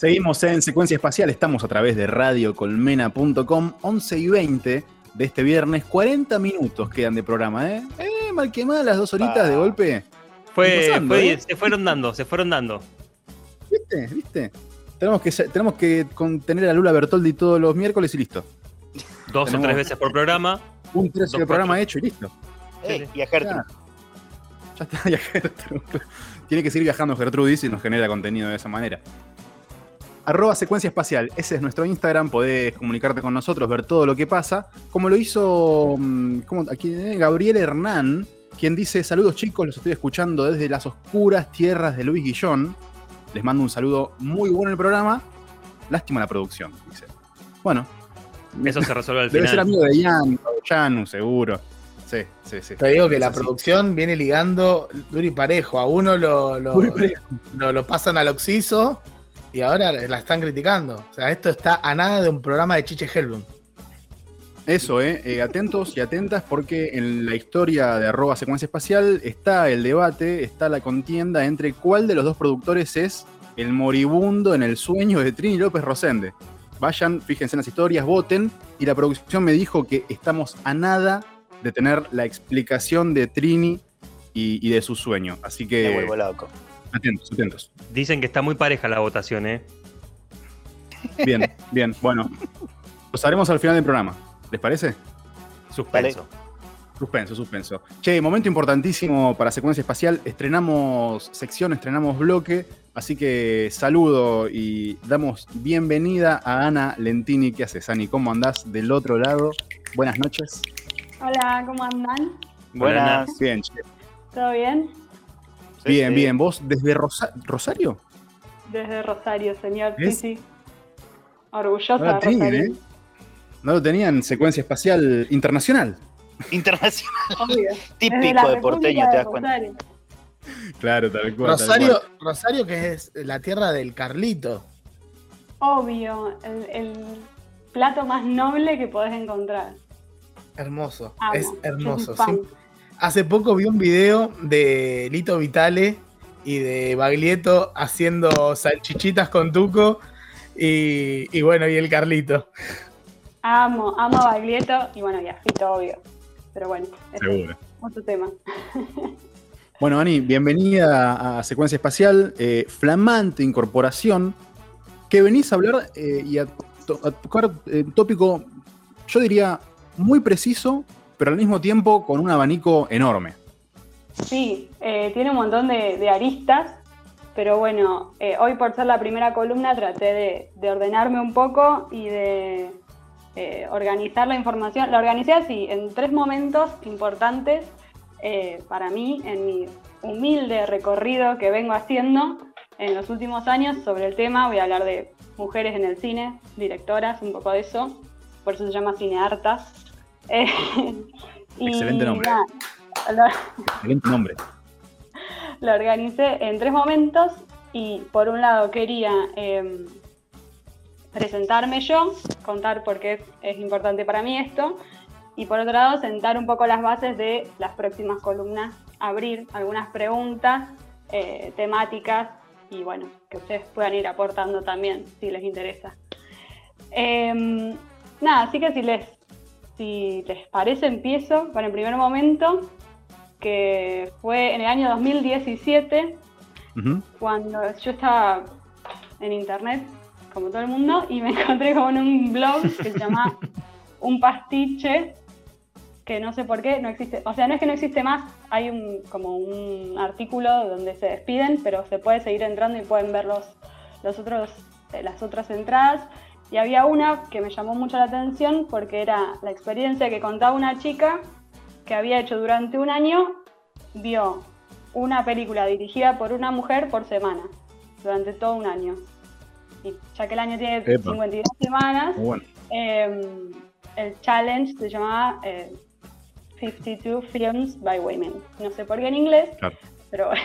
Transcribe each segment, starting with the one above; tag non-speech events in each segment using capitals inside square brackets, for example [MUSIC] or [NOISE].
Seguimos en Secuencia Espacial, estamos a través de radiocolmena.com, 11 y 20 de este viernes, 40 minutos quedan de programa, ¿eh? Eh, mal que mal, las dos horitas de golpe. Fue, Pasando, fue- ¿eh? se fueron dando, se fueron dando. ¿Viste? ¿Viste? Tenemos que, tenemos que contener a Lula Bertoldi todos los miércoles y listo. Dos o tres veces por programa. Un tercio del programa cuatro. hecho y listo. Eh, y a Gertrude. Ya. Ya está, [LAUGHS] ya Gertrude. Tiene que seguir viajando Gertrudis y nos genera contenido de esa manera. Arroba secuencia espacial, ese es nuestro Instagram, podés comunicarte con nosotros, ver todo lo que pasa, como lo hizo mm, ¿cómo? aquí, eh, Gabriel Hernán, quien dice, saludos chicos, los estoy escuchando desde las oscuras tierras de Luis Guillón, les mando un saludo muy bueno en el programa, lástima la producción, dice. Bueno, Eso se resuelve al debe ser final. amigo de Ian, Yanu, seguro. Sí, sí, sí. Te digo que la producción viene ligando duro y parejo. A uno lo, lo, lo- lo pasan al oxiso y ahora la están criticando. O sea, esto está a nada de un programa de Chiche Helblum. Eso, eh, eh, atentos y atentas porque en la historia de arroba secuencia espacial está el debate, está la contienda entre cuál de los dos productores es el moribundo en el sueño de Trini López Rosende. Vayan, fíjense en las historias, voten y la producción me dijo que estamos a nada de tener la explicación de Trini y, y de su sueño. Así Me que vuelvo loco. Atentos, atentos. Dicen que está muy pareja la votación, ¿eh? Bien, bien, bueno. Los haremos al final del programa. ¿Les parece? Suspenso. Suspenso, suspenso. Che, momento importantísimo para Secuencia Espacial. Estrenamos sección, estrenamos bloque. Así que saludo y damos bienvenida a Ana Lentini. ¿Qué haces, Ani? ¿Cómo andás del otro lado? Buenas noches. Hola, ¿cómo andan? Buenas. Bien, che. ¿Todo bien? Sí, bien, sí. bien. ¿Vos desde Rosa- Rosario? Desde Rosario, señor. ¿Ves? Sí, sí. Orgullosa No la de tenían, Rosario. ¿eh? No lo tenían Secuencia Espacial Internacional. Internacional. [LAUGHS] Obvio. [LAUGHS] Típico de porteño, de te das cuenta. Claro, tal cual. tal Rosario, cual. Rosario, que es la tierra del Carlito. Obvio. El, el plato más noble que podés encontrar. Hermoso. Amo. Es hermoso. soy fan. Sí. Hace poco vi un video de Lito Vitale y de Baglietto haciendo salchichitas con tuco y, y bueno, y el Carlito. Amo, amo a Baglietto y bueno, y a Fito, obvio. Pero bueno, Seguro. es otro tema. Bueno, Ani, bienvenida a Secuencia Espacial, eh, flamante incorporación, que venís a hablar eh, y a, to- a tocar eh, un tópico, yo diría, muy preciso, pero al mismo tiempo con un abanico enorme. Sí, eh, tiene un montón de, aristas, pero bueno, eh, hoy por ser la primera columna traté de, de ordenarme un poco y de eh, organizar la información. La organicé así, en tres momentos importantes para mí, en mi humilde recorrido que vengo haciendo en los últimos años sobre el tema. Voy a hablar de mujeres en el cine, directoras, un poco de eso. Por eso se llama Cineartas. Eh, [LAUGHS] y Excelente nombre. nada, lo- Excelente nombre. [LAUGHS] lo organicé en tres momentos y por un lado quería eh, presentarme yo, contar por qué es, es importante para mí esto, y por otro lado sentar un poco las bases de las próximas columnas, abrir algunas preguntas, eh, temáticas y bueno, que ustedes puedan ir aportando también si les interesa. Em, nada, así que si les, si les parece empiezo con el primer momento que fue en el año 2017, Ujú. cuando yo estaba en internet, como todo el mundo, y me [LAUGHS] encontré como en un blog que se llama [LAUGHS] Un Pastiche, que no sé por qué no existe, o sea, no es que no existe más, hay un, como un artículo donde se despiden, pero se puede seguir entrando y pueden ver los, los otros, eh, las otras entradas. Y había una que me llamó mucho la atención porque era la experiencia que contaba una chica que había hecho durante un año, vio una película dirigida por una mujer por semana, durante todo un año. Y ya que el año tiene Epa. 52 semanas, bueno. eh, el challenge se llamaba eh, 52 Films by Women. No sé por qué en inglés, Claro. pero bueno.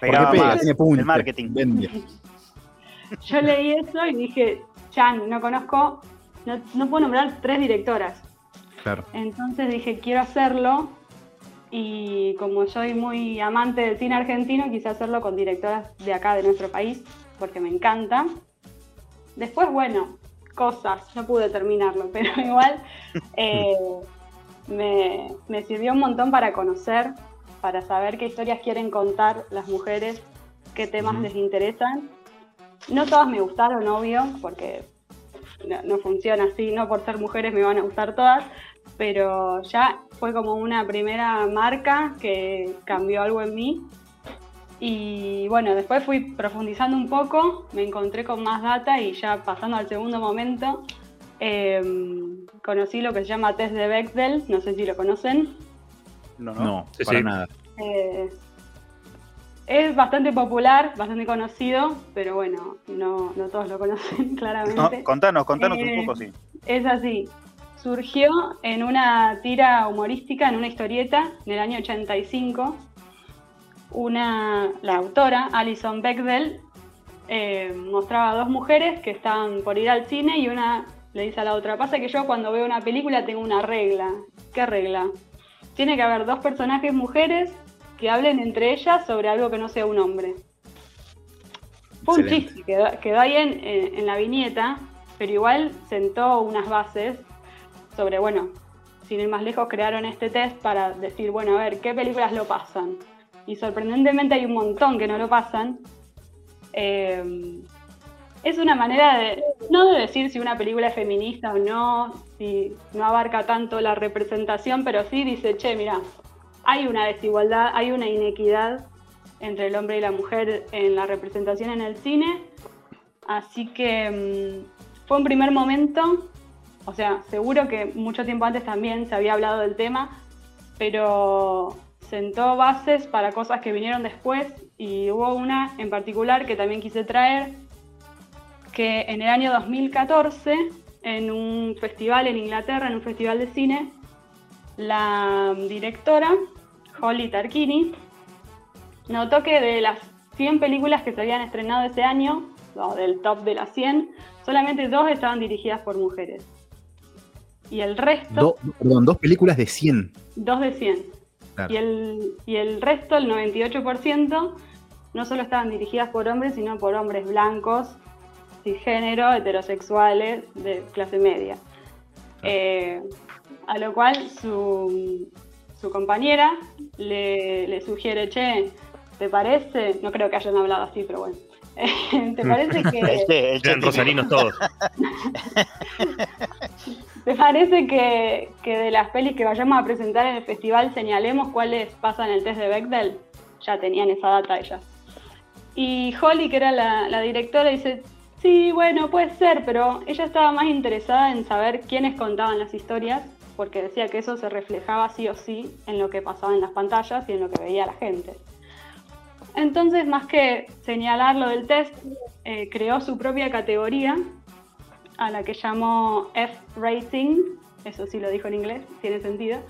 Pegaba más el marketing. vende. Yo leí eso y dije, Chan, no conozco, no, no puedo nombrar tres directoras. Claro. Entonces dije, quiero hacerlo. Y como soy muy amante del cine argentino, quise hacerlo con directoras de acá, de nuestro país, porque me encanta. Después, bueno, cosas, no pude terminarlo, [LAUGHS] pero igual eh, me, me sirvió un montón para conocer, para saber qué historias quieren contar las mujeres, qué temas les interesan. No todas me gustaron, obvio, porque no, no funciona así, no por ser mujeres me van a gustar todas, pero ya fue como una primera marca que cambió algo en mí. Y bueno, después fui profundizando un poco, me encontré con más data y ya pasando al segundo momento, em, conocí lo que se llama test de Bechdel, no sé si lo conocen. No, no. No, Sí, para sí. nada. Eh, es bastante popular, bastante conocido, pero bueno, no, no todos lo conocen [LAUGHS] No, claramente. contanos, contanos Eh, un poco, sí. Es así. Surgió en una tira humorística, en una historieta, en el año 85. Una, la autora, Alison Bechdel, eh, mostraba a dos mujeres que estaban por ir al cine y una le dice a la otra, pasa que yo cuando veo una película tengo una regla. ¿Qué regla? Tiene que haber dos personajes mujeres que hablen entre ellas sobre algo que no sea un hombre. Fue un chiste, quedó, quedó ahí en, en- en la viñeta, pero igual sentó unas bases sobre, bueno, sin ir más lejos, crearon este test para decir, bueno, a ver, ¿qué películas lo pasan? Y sorprendentemente hay un montón que no lo pasan. Eh, es una manera de, no de decir si una película es feminista o no, si no abarca tanto la representación, pero sí dice, che, mira, hay una desigualdad, hay una inequidad entre el hombre y la mujer en la representación en el cine. Así que mm, fue un primer momento, o sea, seguro que mucho tiempo antes también se había hablado del tema, pero sentó bases para cosas que vinieron después y hubo una en particular que también quise traer, que en el año 2014, en un festival en Inglaterra, en un festival de cine, la directora, Holly Tarquini, notó que de las 100 películas que se habían estrenado ese año, o del top de las 100, solamente dos estaban dirigidas por mujeres. Y el resto, Do- perdón, dos películas de 100. dos de 100. Claro. Y el, y el resto, el 98%, no solo estaban dirigidas por hombres, sino por hombres blancos, cisgénero, heterosexuales, de clase media. Eh, a lo cual su, su compañera le, le sugiere, che, ¿te parece? No creo que hayan hablado así, pero bueno. [LAUGHS] ¿Te parece que, [LAUGHS] Eran típico. rosarinos todos. [LAUGHS] ¿Te parece que, que de las pelis que vayamos a presentar en el festival señalemos cuáles pasan el test de Bechdel? Ya tenían esa data ellas. Y Holly, que era la, la directora, dice, sí, bueno, puede ser, pero ella estaba más interesada en saber quiénes contaban las historias, porque decía que eso se reflejaba sí o sí en lo que pasaba en las pantallas y en lo que veía la gente. Entonces, más que señalar lo del test, eh, creó su propia categoría a la que llamó F-Rating, eso sí lo dijo en inglés, tiene sentido,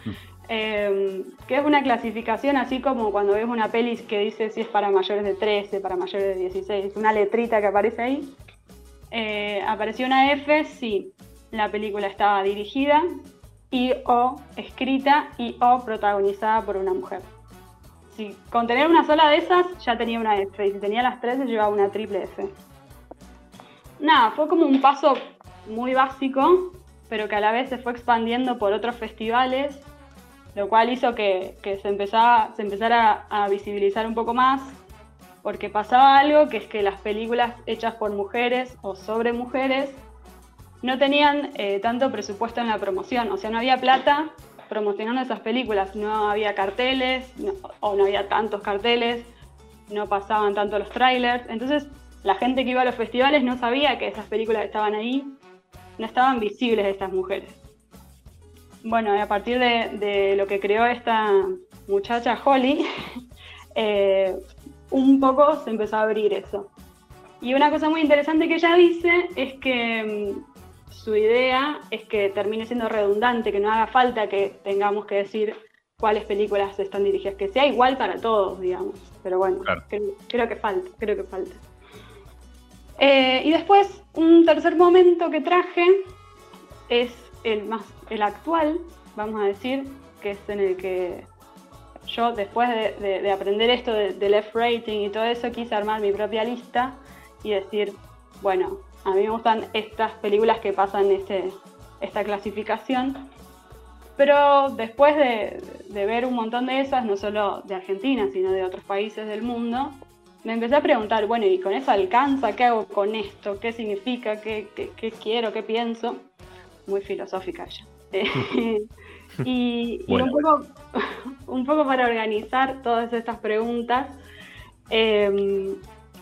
eh, que es una clasificación así como cuando ves una peli que dice si es para mayores de 13, para mayores de 16, una letrita que aparece ahí. Eh, apareció una F si la película estaba dirigida y o escrita y o protagonizada por una mujer. Si con tener una sola de esas ya tenía una F y si tenía las tres se llevaba una triple F. Nada, fue como un paso muy básico, pero que a la vez se fue expandiendo por otros festivales, lo cual hizo que, que se, empezaba, se empezara a, a visibilizar un poco más, porque pasaba algo que es que las películas hechas por mujeres o sobre mujeres no tenían eh, tanto presupuesto en la promoción, o sea, no había plata promocionando esas películas, no había carteles o no había tantos carteles, no pasaban tanto los trailers, entonces la gente que iba a los festivales no sabía que esas películas estaban ahí, no estaban visibles estas mujeres. Bueno, a partir de, de lo que creó esta muchacha Holly, [LAUGHS] eh, un poco se empezó a abrir eso. Y una cosa muy interesante que ella dice es que mm, su idea es que termine siendo redundante, que no haga falta que tengamos que decir cuáles películas están dirigidas, que sea igual para todos, digamos. Pero bueno, Claro. creo, creo que falta, creo que falta. Eh, y después, un tercer momento que traje es el más el actual, vamos a decir, que es en el que yo después de, de- de aprender esto de- del F-rating y todo eso, quise armar mi propia lista y decir bueno, a mí me gustan estas películas que pasan este, esta clasificación. Pero después de, de ver un montón de esas, no solo de Argentina, sino de otros países del mundo, me empecé a preguntar, bueno, ¿y con eso alcanza? ¿Qué hago con esto? ¿Qué significa? ¿Qué, qué- qué quiero? ¿Qué pienso? Muy filosófica ya. [LAUGHS] Y un, poco, [LAUGHS] un poco para organizar todas estas preguntas, eh,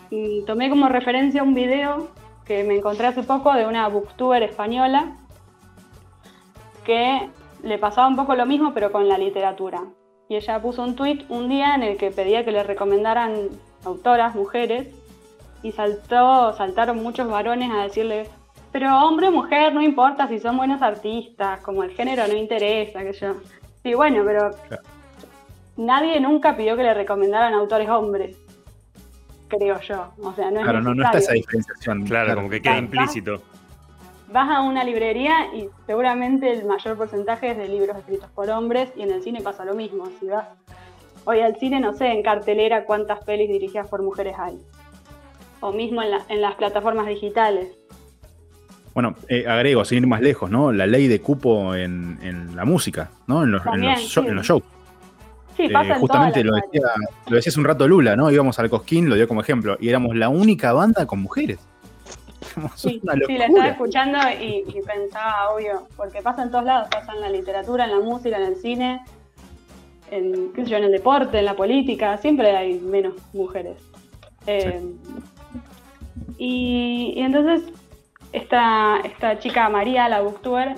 mm, tomé como referencia un video que me encontré hace poco de una booktuber española que le pasaba un poco lo mismo pero con la literatura. Y ella puso un tweet un día en el que pedía que le recomendaran autoras, mujeres, y saltó, saltaron muchos varones a decirle, pero hombre o mujer, no importa si son buenos artistas, como el género no interesa, que yo. Sí, bueno, pero Claro. nadie nunca pidió que le recomendaran autores hombres, creo yo. O sea, no es Claro, no, no está esa diferenciación. Claro, como que queda implícito. Vas a una librería y seguramente el mayor porcentaje es de libros escritos por hombres y en el cine pasa lo mismo. Si vas hoy al cine, no sé, en cartelera cuántas pelis dirigidas por mujeres hay. O mismo en, la- en las plataformas digitales. Bueno, eh, agrego, sin ir más lejos, ¿no? La ley de cupo en, en la música, ¿no? En los, en También, los, show- sí. en los shows. Sí, Eh, pasa en justamente lo decía, lo decía hace un rato Lula, ¿no? Íbamos al Cosquín, lo dio como ejemplo, y éramos la única banda con mujeres. [LAUGHS] Sí, la estaba escuchando y, y pensaba, obvio, porque pasa en todos lados, pasa en la literatura, en la música, en el cine, en, qué sé yo, en el deporte, en la política, siempre hay menos mujeres. Eh, y, y entonces esta, esta chica María, la booktuber,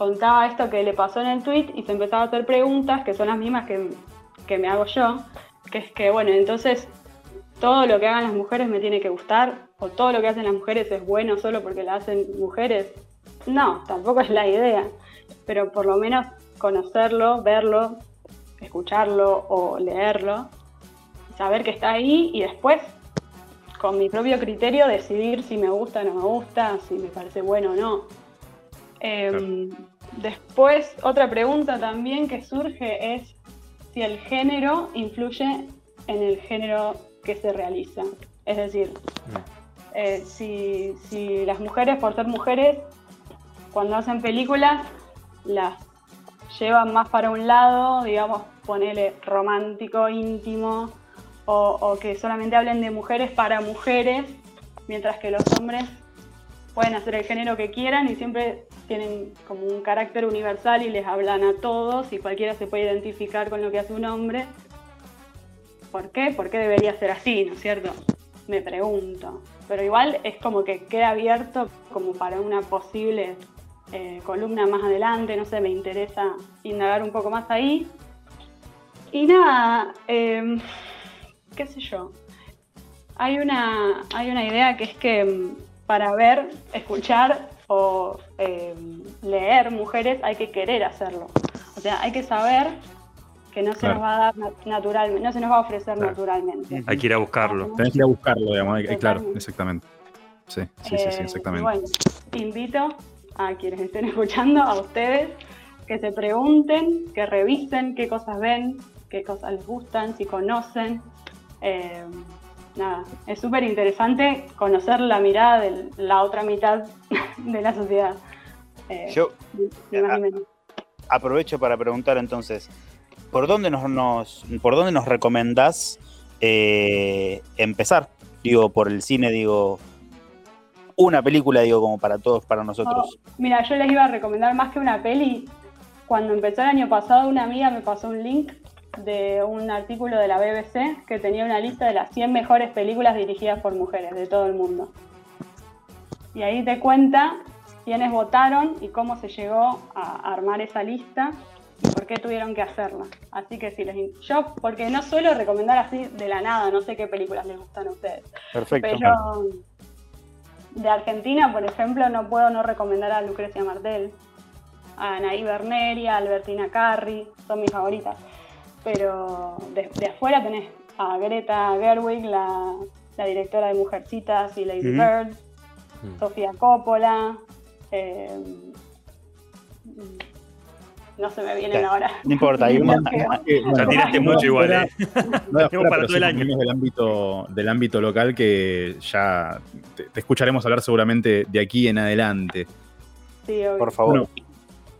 contaba esto que le pasó en el tweet y se empezaba a hacer preguntas que son las mismas que, que me hago yo, que es que, bueno, entonces todo lo que hagan las mujeres me tiene que gustar, o todo lo que hacen las mujeres es bueno solo porque la hacen mujeres. No, tampoco es la idea, pero por lo menos conocerlo, verlo, escucharlo o leerlo, saber que está ahí y después, con mi propio criterio, decidir si me gusta o no me gusta, si me parece bueno o no. Em, Después, otra pregunta también que surge es si el género influye en el género que se realiza. Es decir, eh, si, si las mujeres, por ser mujeres, cuando hacen películas, las llevan más para un lado, digamos, ponele romántico, íntimo, o, o que solamente hablen de mujeres para mujeres, mientras que los hombres pueden hacer el género que quieran y siempre tienen como un carácter universal y les hablan a todos y cualquiera se puede identificar con lo que hace un hombre. ¿Por qué? ¿Por qué debería ser así, no es cierto? Me pregunto. Pero igual es como que queda abierto como para una posible eh, columna más adelante, no sé, me interesa indagar un poco más ahí. Y nada, eh, qué sé yo. Hay una, hay una idea que es que mm, para ver, escuchar o eh, leer mujeres hay que querer hacerlo. O sea, hay que saber que no se Claro. nos va a dar nat- naturalmente, no se nos va a ofrecer Claro. naturalmente. Hay que ir a buscarlo. Tenés que ir a buscarlo, digamos, eh, claro, Totalmente. exactamente. Sí, sí, sí, sí, Eh, exactamente. Bueno, invito a quienes estén [LAUGHS] escuchando, a ustedes, que se pregunten, que revisen qué cosas ven, qué cosas les gustan, si conocen. Eh, nada, es súper interesante conocer la mirada de la otra mitad [LAUGHS] de la sociedad. Eh, Yo ni más ni menos. aprovecho para preguntar entonces, ¿por dónde nos, nos- por dónde nos recomendás eh, empezar? Digo, por el cine, digo, una película, digo, como para todos, para nosotros. Mira, yo les iba a recomendar más que una peli. Cuando empezó el año pasado, una amiga me pasó un link de un artículo de la BBC que tenía una lista de las 100 mejores películas dirigidas por mujeres de todo el mundo. Y ahí te cuenta quiénes votaron y cómo se llegó a armar esa lista y por qué tuvieron que hacerla. Así que si les... Yo, porque no suelo recomendar así de la nada, no sé qué películas les gustan a ustedes. Perfecto. Pero de Argentina, por ejemplo, no puedo no recomendar a Lucrecia Martel, a Anaí Berneri, a Albertina Carri, son mis favoritas. Pero de, de afuera tenés a Greta Gerwig, la, la directora de Mujercitas y Lady. Bird, Mm. Sofía Coppola, eh, no se me vienen ahora. No importa, hay [LAUGHS] una- bueno, Ya tiraste no mucho igual, ¿eh? no [LAUGHS] para todo el año. del ámbito, del ámbito local que ya te, te escucharemos hablar seguramente de aquí en adelante. Sí, obvio. por favor. Bueno,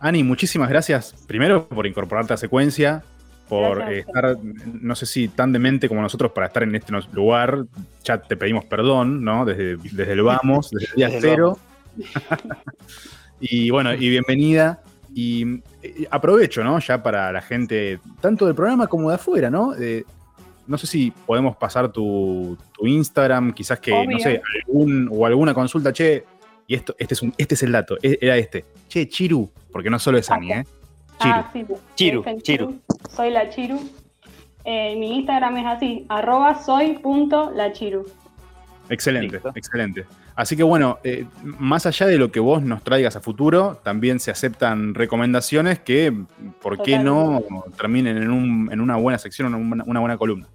Ani, muchísimas gracias. Primero por incorporarte a secuencia, por Gracias. estar, no sé si tan demente como nosotros para estar en este lugar. Ya te pedimos perdón, ¿no? Desde, desde el vamos, desde el día Desde cero. [LAUGHS] y bueno, y bienvenida. Y eh, aprovecho, ¿no? Ya para la gente, tanto del programa como de afuera, ¿no? Eh, no sé si podemos pasar tu, tu Instagram, quizás que, no sé, algún, o alguna consulta, che, y esto, este es un, este es el dato, e- era este. Che, Chiru, porque no solo es Ani, ¿eh? Chiru. Ah, sí, Chiru, Chiru. Soy la Chiru. Eh, mi Instagram es así, arroba soy punto la Chiru. Excelente, Listo. excelente. Así que bueno, eh, más allá de lo que vos nos traigas a futuro, también se aceptan recomendaciones que, ¿por qué no terminen en, un- en una buena sección, una, buena- una buena columna?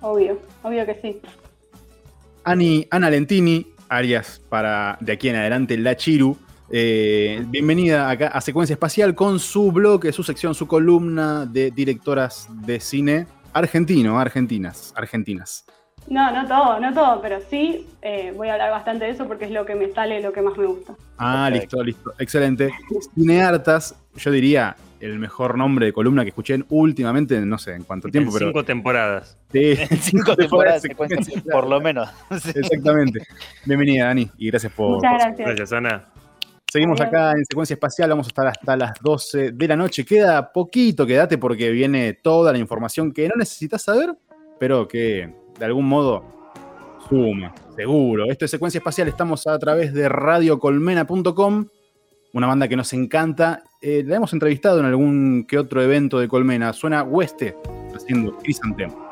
Obvio, obvio que sí. Ani, Ana Lentini, Arias para de aquí en adelante La Chiru. Eh, bienvenida acá a Secuencia Espacial con su blog, su sección, su columna de directoras de cine argentino, argentinas, argentinas. No, no todo, no todo, pero sí eh, voy a hablar bastante de eso porque es lo que me sale, lo que más me gusta. Ah, Perfecto. listo, listo. Excelente. Cineartas, yo diría el mejor nombre de columna que escuché en- últimamente, no sé en cuánto tiempo, pero. Cinco temporadas. Sí, En [LAUGHS] cinco temporadas de secuencia, secuencia, por lo menos. [LAUGHS] Exactamente. Bienvenida, Dani, y gracias por. Muchas por- gracias. Gracias, Ana. Seguimos acá en secuencia espacial, vamos a estar hasta las 12 de la noche. Queda poquito, quédate porque viene toda la información que no necesitas saber, pero que de algún modo suma, seguro. Esto es secuencia espacial, estamos a través de radiocolmena.com, una banda que nos encanta. Eh, la hemos entrevistado en algún que otro evento de Colmena. Suena Hueste haciendo Crisantemo.